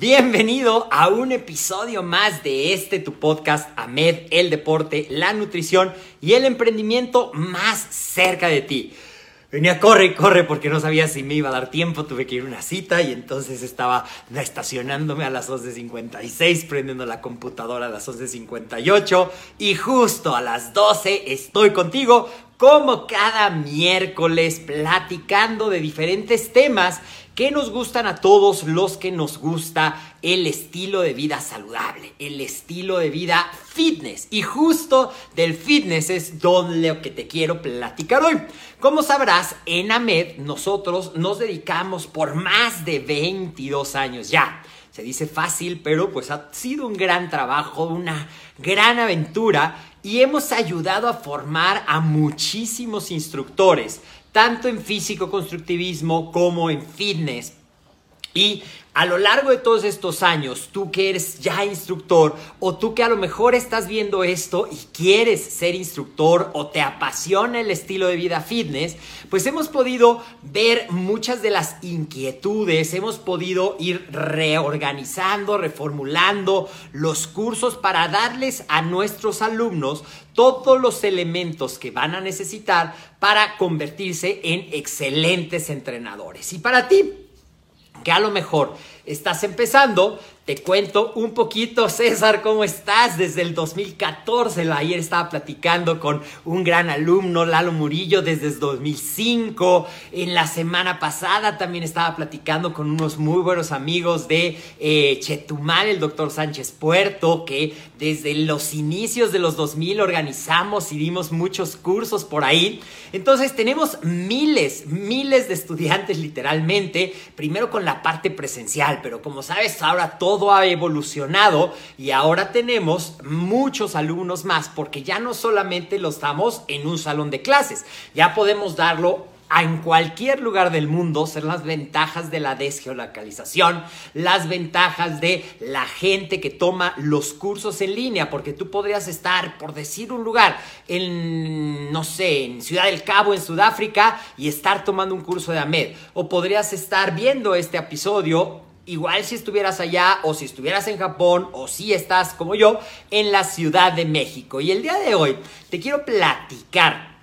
bienvenido a un episodio más de este tu podcast AMED, el deporte, la nutrición y el emprendimiento más cerca de ti. Venía, corre y corre porque no sabía si me iba a dar tiempo, tuve que ir a una cita y entonces estaba estacionándome a las 11.56, prendiendo la computadora a las 11.58 y justo a las 12 estoy contigo como cada miércoles platicando de diferentes temas que nos gustan a todos los que nos gusta el estilo de vida saludable, el estilo de vida fitness. Y justo del fitness es donde lo que te quiero platicar hoy. Como sabrás, en AMED nosotros nos dedicamos por más de 22 años ya. Se dice fácil, pero pues ha sido un gran trabajo, una gran aventura y hemos ayudado a formar a muchísimos instructores tanto en físico constructivismo como en fitness. Y a lo largo de todos estos años, tú que eres ya instructor o tú que a lo mejor estás viendo esto y quieres ser instructor o te apasiona el estilo de vida fitness, pues hemos podido ver muchas de las inquietudes, hemos podido ir reorganizando, reformulando los cursos para darles a nuestros alumnos todos los elementos que van a necesitar para convertirse en excelentes entrenadores. Y para ti, que a lo mejor estás empezando, te cuento un poquito, César, ¿cómo estás? Desde el 2014, ayer estaba platicando con un gran alumno, Lalo Murillo, desde el 2005. En la semana pasada también estaba platicando con unos muy buenos amigos de eh, Chetumal, el doctor Sánchez Puerto, que desde los inicios de los 2000 organizamos y dimos muchos cursos por ahí. Entonces tenemos miles, miles de estudiantes literalmente, primero con la parte presencial, pero como sabes, ahora todo ha evolucionado y ahora tenemos muchos alumnos más porque ya no solamente lo estamos en un salón de clases, ya podemos darlo en cualquier lugar del mundo ser las ventajas de la desgeolocalización, las ventajas de la gente que toma los cursos en línea, porque tú podrías estar, por decir un lugar, en, no sé, en Ciudad del Cabo, en Sudáfrica, y estar tomando un curso de AMED, o podrías estar viendo este episodio igual si estuvieras allá o si estuvieras en Japón o si estás como yo en la Ciudad de México. Y el día de hoy te quiero platicar.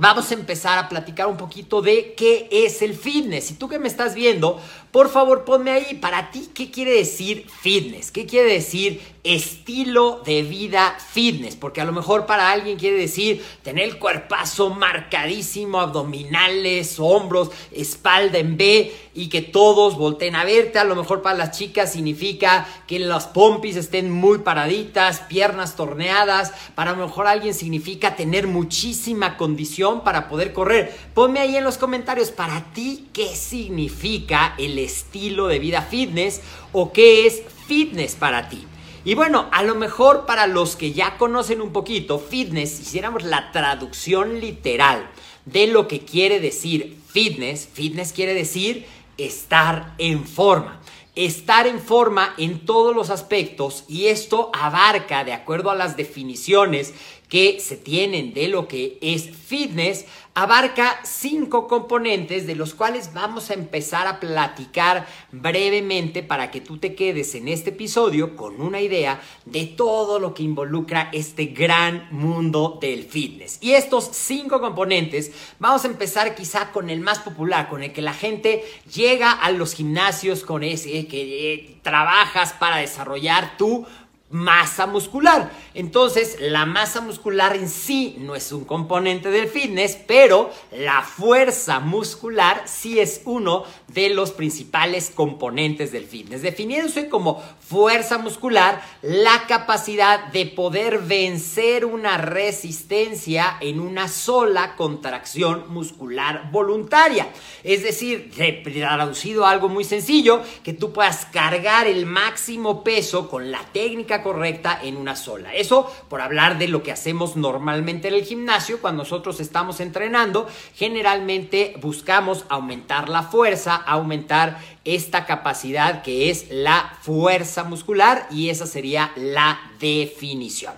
Vamos a empezar a platicar un poquito de qué es el fitness. Si tú que me estás viendo, por favor ponme ahí para ti qué quiere decir fitness, qué quiere decir estilo de vida fitness, porque a lo mejor para alguien quiere decir tener el cuerpazo marcadísimo, abdominales, hombros, espalda en B y que todos volteen a verte, a lo mejor para las chicas significa que las pompis estén muy paraditas, piernas torneadas, para lo mejor alguien significa tener muchísima condición para poder correr. Ponme ahí en los comentarios para ti qué significa el estilo de vida fitness o qué es fitness para ti. Y bueno, a lo mejor para los que ya conocen un poquito, fitness, hiciéramos la traducción literal de lo que quiere decir fitness, fitness quiere decir estar en forma estar en forma en todos los aspectos y esto abarca, de acuerdo a las definiciones que se tienen de lo que es fitness, abarca cinco componentes de los cuales vamos a empezar a platicar brevemente para que tú te quedes en este episodio con una idea de todo lo que involucra este gran mundo del fitness. Y estos cinco componentes, vamos a empezar quizá con el más popular, con el que la gente llega a los gimnasios con ese que eh, trabajas para desarrollar tu masa muscular. Entonces, la masa muscular en sí no es un componente del fitness, pero la fuerza muscular sí es uno de los principales componentes del fitness. Definiéndose como fuerza muscular, la capacidad de poder vencer una resistencia en una sola contracción muscular voluntaria. Es decir, traducido a algo muy sencillo, que tú puedas cargar el máximo peso con la técnica correcta en una sola. Eso por hablar de lo que hacemos normalmente en el gimnasio cuando nosotros estamos entrenando. Generalmente buscamos aumentar la fuerza, aumentar esta capacidad que es la fuerza muscular y esa sería la definición.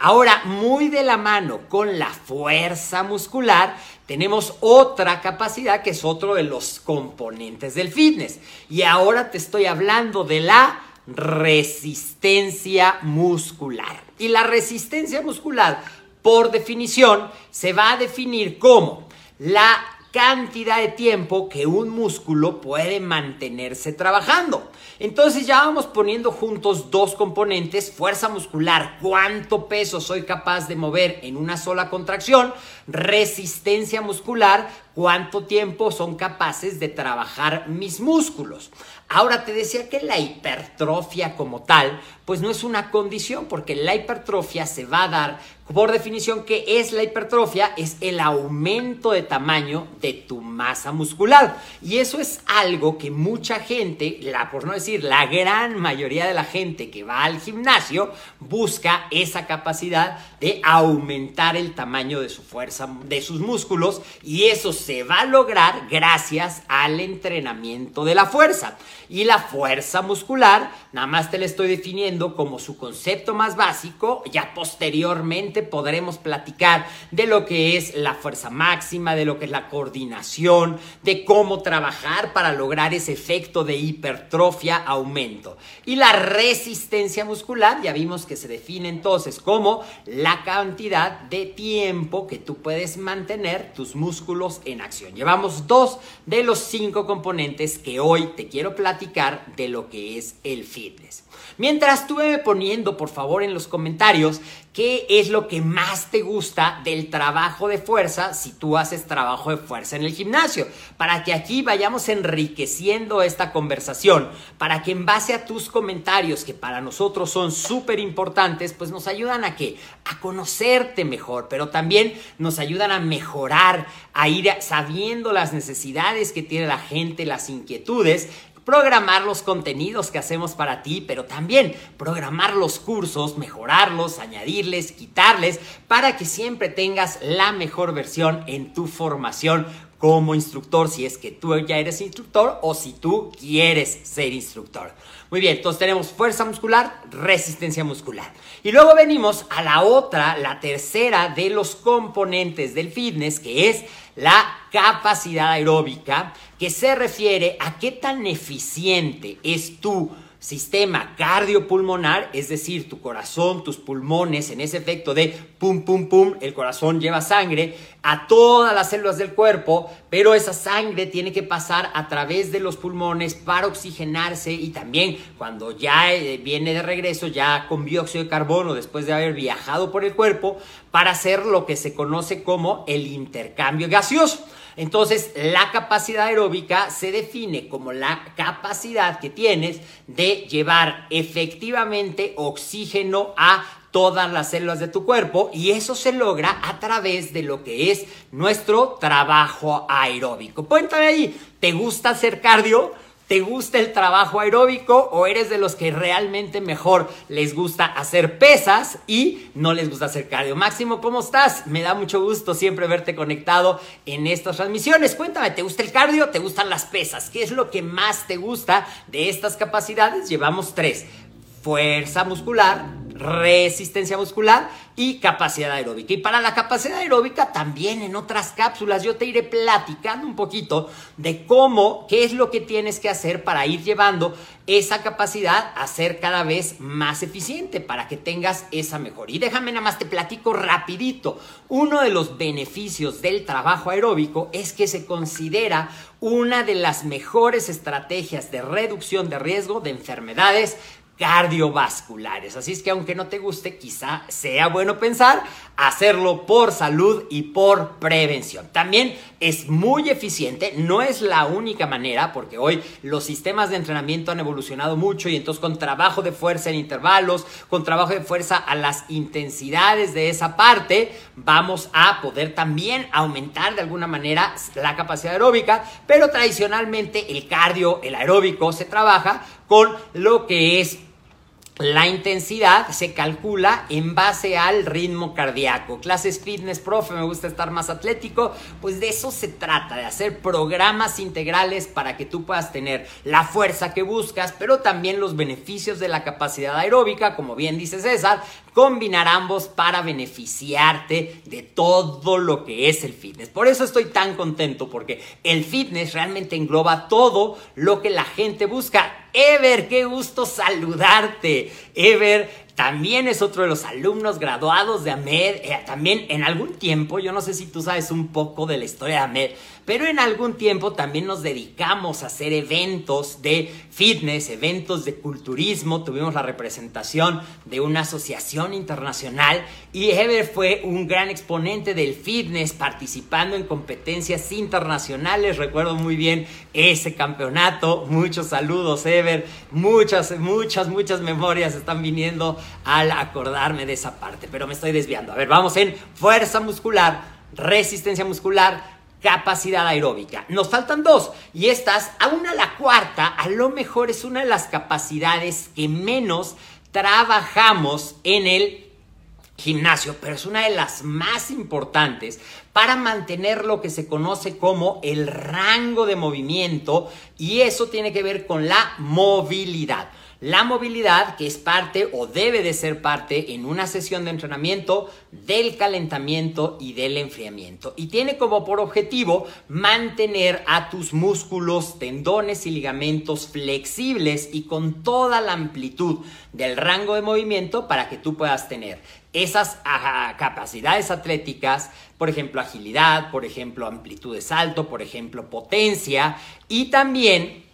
Ahora, muy de la mano con la fuerza muscular, tenemos otra capacidad que es otro de los componentes del fitness. Y ahora te estoy hablando de la resistencia muscular. Y la resistencia muscular, por definición, se va a definir como la cantidad de tiempo que un músculo puede mantenerse trabajando. Entonces ya vamos poniendo juntos dos componentes, fuerza muscular, cuánto peso soy capaz de mover en una sola contracción, resistencia muscular, cuánto tiempo son capaces de trabajar mis músculos. Ahora te decía que la hipertrofia como tal, pues no es una condición, porque la hipertrofia se va a dar, por definición, que es la hipertrofia? Es el aumento de tamaño de tu masa muscular. Y eso es algo que mucha gente, la, por no decir la gran mayoría de la gente que va al gimnasio, busca esa capacidad de aumentar el tamaño de su fuerza, de sus músculos, y eso se va a lograr gracias al entrenamiento de la fuerza. Y la fuerza muscular, nada más te la estoy definiendo como su concepto más básico, ya posteriormente podremos platicar de lo que es la fuerza máxima, de lo que es la coordinación, de cómo trabajar para lograr ese efecto de hipertrofia, aumento. Y la resistencia muscular, ya vimos que se define entonces como la cantidad de tiempo que tú puedes mantener tus músculos en acción. Llevamos dos de los cinco componentes que hoy te quiero platicar de lo que es el fitness. Mientras tú me poniendo, por favor, en los comentarios qué es lo que más te gusta del trabajo de fuerza si tú haces trabajo de fuerza en el gimnasio, para que aquí vayamos enriqueciendo esta conversación, para que en base a tus comentarios, que para nosotros son súper importantes, pues nos ayudan a qué? A conocerte mejor, pero también nos ayudan a mejorar, a ir sabiendo las necesidades que tiene la gente, las inquietudes programar los contenidos que hacemos para ti, pero también programar los cursos, mejorarlos, añadirles, quitarles, para que siempre tengas la mejor versión en tu formación como instructor, si es que tú ya eres instructor o si tú quieres ser instructor. Muy bien, entonces tenemos fuerza muscular, resistencia muscular. Y luego venimos a la otra, la tercera de los componentes del fitness, que es la capacidad aeróbica, que se refiere a qué tan eficiente es tu sistema cardiopulmonar, es decir, tu corazón, tus pulmones, en ese efecto de pum, pum, pum, el corazón lleva sangre a todas las células del cuerpo, pero esa sangre tiene que pasar a través de los pulmones para oxigenarse y también cuando ya eh, viene de regreso, ya con dióxido de carbono, después de haber viajado por el cuerpo, para hacer lo que se conoce como el intercambio gaseoso. Entonces, la capacidad aeróbica se define como la capacidad que tienes de llevar efectivamente oxígeno a todas las células de tu cuerpo y eso se logra a través de lo que es nuestro trabajo aeróbico. Cuéntame ahí, ¿te gusta hacer cardio? ¿Te gusta el trabajo aeróbico o eres de los que realmente mejor les gusta hacer pesas y no les gusta hacer cardio? Máximo, ¿cómo estás? Me da mucho gusto siempre verte conectado en estas transmisiones. Cuéntame, ¿te gusta el cardio? ¿Te gustan las pesas? ¿Qué es lo que más te gusta de estas capacidades? Llevamos tres. Fuerza muscular, resistencia muscular y capacidad aeróbica. Y para la capacidad aeróbica también en otras cápsulas yo te iré platicando un poquito de cómo, qué es lo que tienes que hacer para ir llevando esa capacidad a ser cada vez más eficiente para que tengas esa mejor. Y déjame nada más te platico rapidito. Uno de los beneficios del trabajo aeróbico es que se considera una de las mejores estrategias de reducción de riesgo de enfermedades cardiovasculares. Así es que aunque no te guste, quizá sea bueno pensar hacerlo por salud y por prevención. También es muy eficiente, no es la única manera, porque hoy los sistemas de entrenamiento han evolucionado mucho y entonces con trabajo de fuerza en intervalos, con trabajo de fuerza a las intensidades de esa parte, vamos a poder también aumentar de alguna manera la capacidad aeróbica, pero tradicionalmente el cardio, el aeróbico se trabaja con lo que es la intensidad se calcula en base al ritmo cardíaco. Clases fitness, profe, me gusta estar más atlético. Pues de eso se trata, de hacer programas integrales para que tú puedas tener la fuerza que buscas, pero también los beneficios de la capacidad aeróbica, como bien dice César, combinar ambos para beneficiarte de todo lo que es el fitness. Por eso estoy tan contento, porque el fitness realmente engloba todo lo que la gente busca Ever, qué gusto saludarte. Ever también es otro de los alumnos graduados de AMED. Eh, también en algún tiempo, yo no sé si tú sabes un poco de la historia de AMED, pero en algún tiempo también nos dedicamos a hacer eventos de fitness, eventos de culturismo. Tuvimos la representación de una asociación internacional y Ever fue un gran exponente del fitness participando en competencias internacionales. Recuerdo muy bien ese campeonato. Muchos saludos, Ever. Muchas, muchas, muchas memorias están viniendo al acordarme de esa parte, pero me estoy desviando. A ver, vamos en fuerza muscular, resistencia muscular capacidad aeróbica. Nos faltan dos y estas, a la cuarta, a lo mejor es una de las capacidades que menos trabajamos en el gimnasio, pero es una de las más importantes para mantener lo que se conoce como el rango de movimiento y eso tiene que ver con la movilidad. La movilidad, que es parte o debe de ser parte en una sesión de entrenamiento del calentamiento y del enfriamiento. Y tiene como por objetivo mantener a tus músculos, tendones y ligamentos flexibles y con toda la amplitud del rango de movimiento para que tú puedas tener esas capacidades atléticas, por ejemplo agilidad, por ejemplo amplitud de salto, por ejemplo potencia y también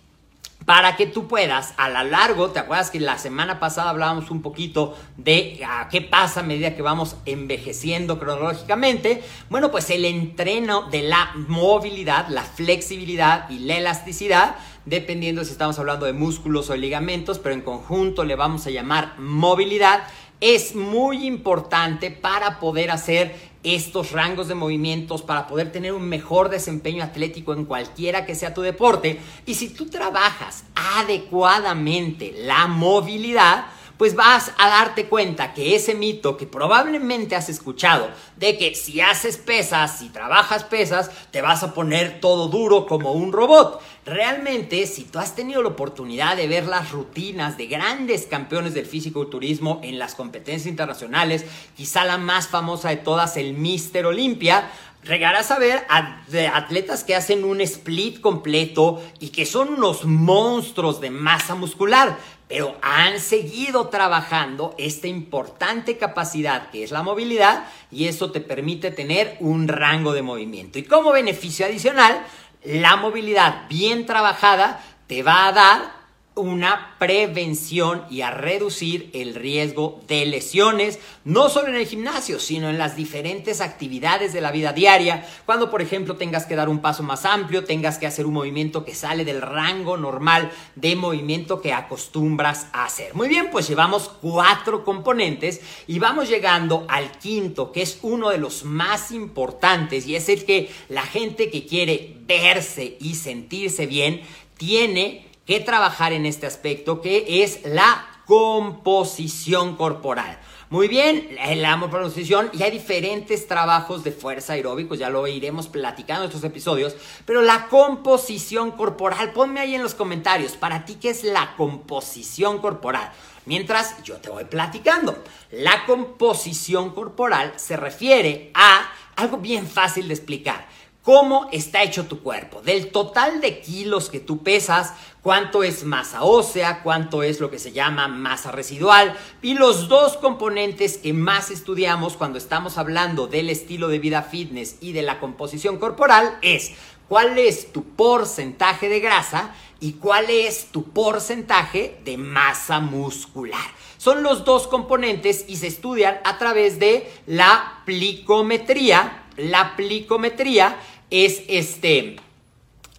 para que tú puedas a lo largo, ¿te acuerdas que la semana pasada hablábamos un poquito de ah, qué pasa a medida que vamos envejeciendo cronológicamente? Bueno, pues el entreno de la movilidad, la flexibilidad y la elasticidad, dependiendo si estamos hablando de músculos o ligamentos, pero en conjunto le vamos a llamar movilidad, es muy importante para poder hacer estos rangos de movimientos para poder tener un mejor desempeño atlético en cualquiera que sea tu deporte. Y si tú trabajas adecuadamente la movilidad, pues vas a darte cuenta que ese mito que probablemente has escuchado de que si haces pesas, si trabajas pesas, te vas a poner todo duro como un robot. Realmente, si tú has tenido la oportunidad de ver las rutinas de grandes campeones del físico-turismo en las competencias internacionales, quizá la más famosa de todas, el Mister Olympia, Regarás a ver atletas que hacen un split completo y que son unos monstruos de masa muscular, pero han seguido trabajando esta importante capacidad que es la movilidad y eso te permite tener un rango de movimiento. Y como beneficio adicional, la movilidad bien trabajada te va a dar una prevención y a reducir el riesgo de lesiones, no solo en el gimnasio, sino en las diferentes actividades de la vida diaria, cuando por ejemplo tengas que dar un paso más amplio, tengas que hacer un movimiento que sale del rango normal de movimiento que acostumbras a hacer. Muy bien, pues llevamos cuatro componentes y vamos llegando al quinto, que es uno de los más importantes y es el que la gente que quiere verse y sentirse bien tiene que trabajar en este aspecto que es la composición corporal. Muy bien, amo pronunciación y hay diferentes trabajos de fuerza aeróbicos, ya lo iremos platicando en estos episodios, pero la composición corporal, ponme ahí en los comentarios, para ti qué es la composición corporal. Mientras yo te voy platicando, la composición corporal se refiere a algo bien fácil de explicar cómo está hecho tu cuerpo. Del total de kilos que tú pesas, cuánto es masa ósea, cuánto es lo que se llama masa residual. Y los dos componentes que más estudiamos cuando estamos hablando del estilo de vida fitness y de la composición corporal es cuál es tu porcentaje de grasa y cuál es tu porcentaje de masa muscular. Son los dos componentes y se estudian a través de la plicometría. La plicometría es este,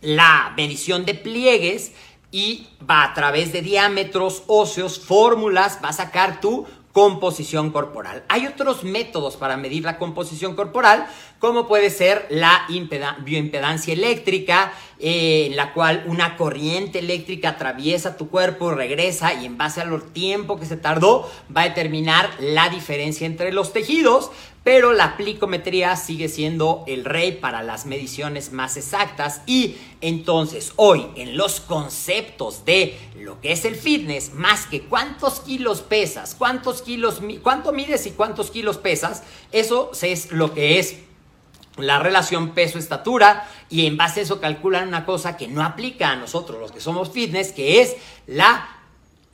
la medición de pliegues y va a través de diámetros óseos, fórmulas, va a sacar tu composición corporal. Hay otros métodos para medir la composición corporal, como puede ser la bioimpedancia eléctrica, eh, en la cual una corriente eléctrica atraviesa tu cuerpo, regresa y en base al tiempo que se tardó va a determinar la diferencia entre los tejidos pero la plicometría sigue siendo el rey para las mediciones más exactas y entonces hoy en los conceptos de lo que es el fitness, más que cuántos kilos pesas, cuántos kilos, cuánto mides y cuántos kilos pesas, eso es lo que es la relación peso-estatura y en base a eso calculan una cosa que no aplica a nosotros los que somos fitness, que es la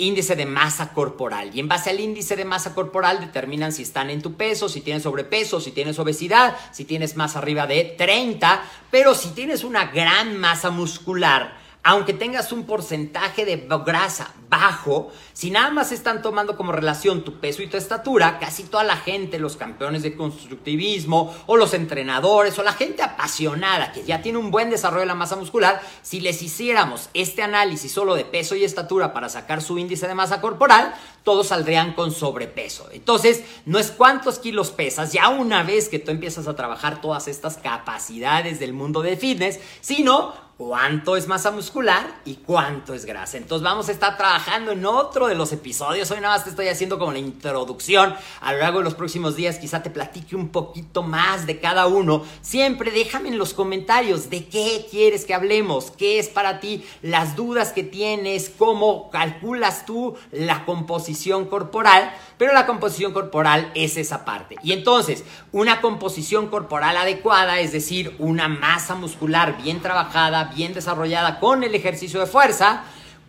índice de masa corporal. Y en base al índice de masa corporal determinan si están en tu peso, si tienes sobrepeso, si tienes obesidad, si tienes más arriba de 30. Pero si tienes una gran masa muscular, aunque tengas un porcentaje de grasa bajo, si nada más están tomando como relación tu peso y tu estatura, casi toda la gente, los campeones de constructivismo o los entrenadores o la gente apasionada que ya tiene un buen desarrollo de la masa muscular, si les hiciéramos este análisis solo de peso y estatura para sacar su índice de masa corporal, todos saldrían con sobrepeso. Entonces, no es cuántos kilos pesas, ya una vez que tú empiezas a trabajar todas estas capacidades del mundo de fitness, sino cuánto es masa muscular y cuánto es grasa. Entonces vamos a estar trabajando en otro de los episodios. Hoy nada más te estoy haciendo como la introducción. A lo largo de los próximos días quizá te platique un poquito más de cada uno. Siempre déjame en los comentarios de qué quieres que hablemos, qué es para ti, las dudas que tienes, cómo calculas tú la composición corporal. Pero la composición corporal es esa parte. Y entonces, una composición corporal adecuada, es decir, una masa muscular bien trabajada, bien desarrollada con el ejercicio de fuerza,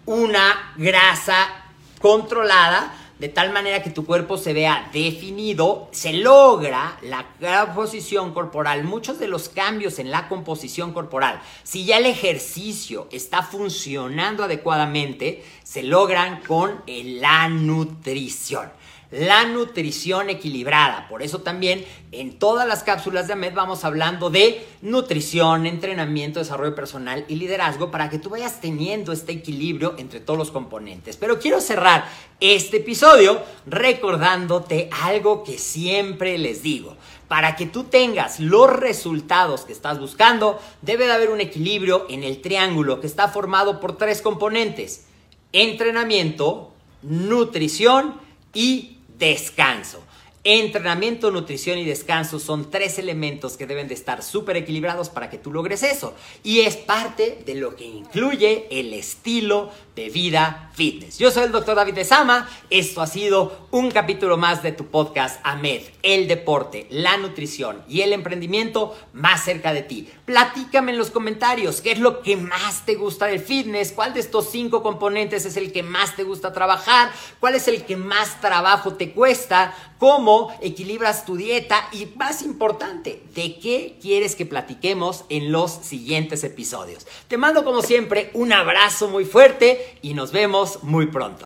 una grasa controlada, de tal manera que tu cuerpo se vea definido, se logra la composición corporal, muchos de los cambios en la composición corporal, si ya el ejercicio está funcionando adecuadamente, se logran con la nutrición la nutrición equilibrada. Por eso también en todas las cápsulas de AMED vamos hablando de nutrición, entrenamiento, desarrollo personal y liderazgo para que tú vayas teniendo este equilibrio entre todos los componentes. Pero quiero cerrar este episodio recordándote algo que siempre les digo. Para que tú tengas los resultados que estás buscando, debe de haber un equilibrio en el triángulo que está formado por tres componentes. Entrenamiento, nutrición y descanso. Entrenamiento, nutrición y descanso son tres elementos que deben de estar súper equilibrados para que tú logres eso. Y es parte de lo que incluye el estilo de vida fitness. Yo soy el doctor David de Sama. Esto ha sido un capítulo más de tu podcast AMED, el deporte, la nutrición y el emprendimiento más cerca de ti. Platícame en los comentarios qué es lo que más te gusta del fitness, cuál de estos cinco componentes es el que más te gusta trabajar, cuál es el que más trabajo te cuesta, equilibras tu dieta y más importante, de qué quieres que platiquemos en los siguientes episodios. Te mando como siempre un abrazo muy fuerte y nos vemos muy pronto.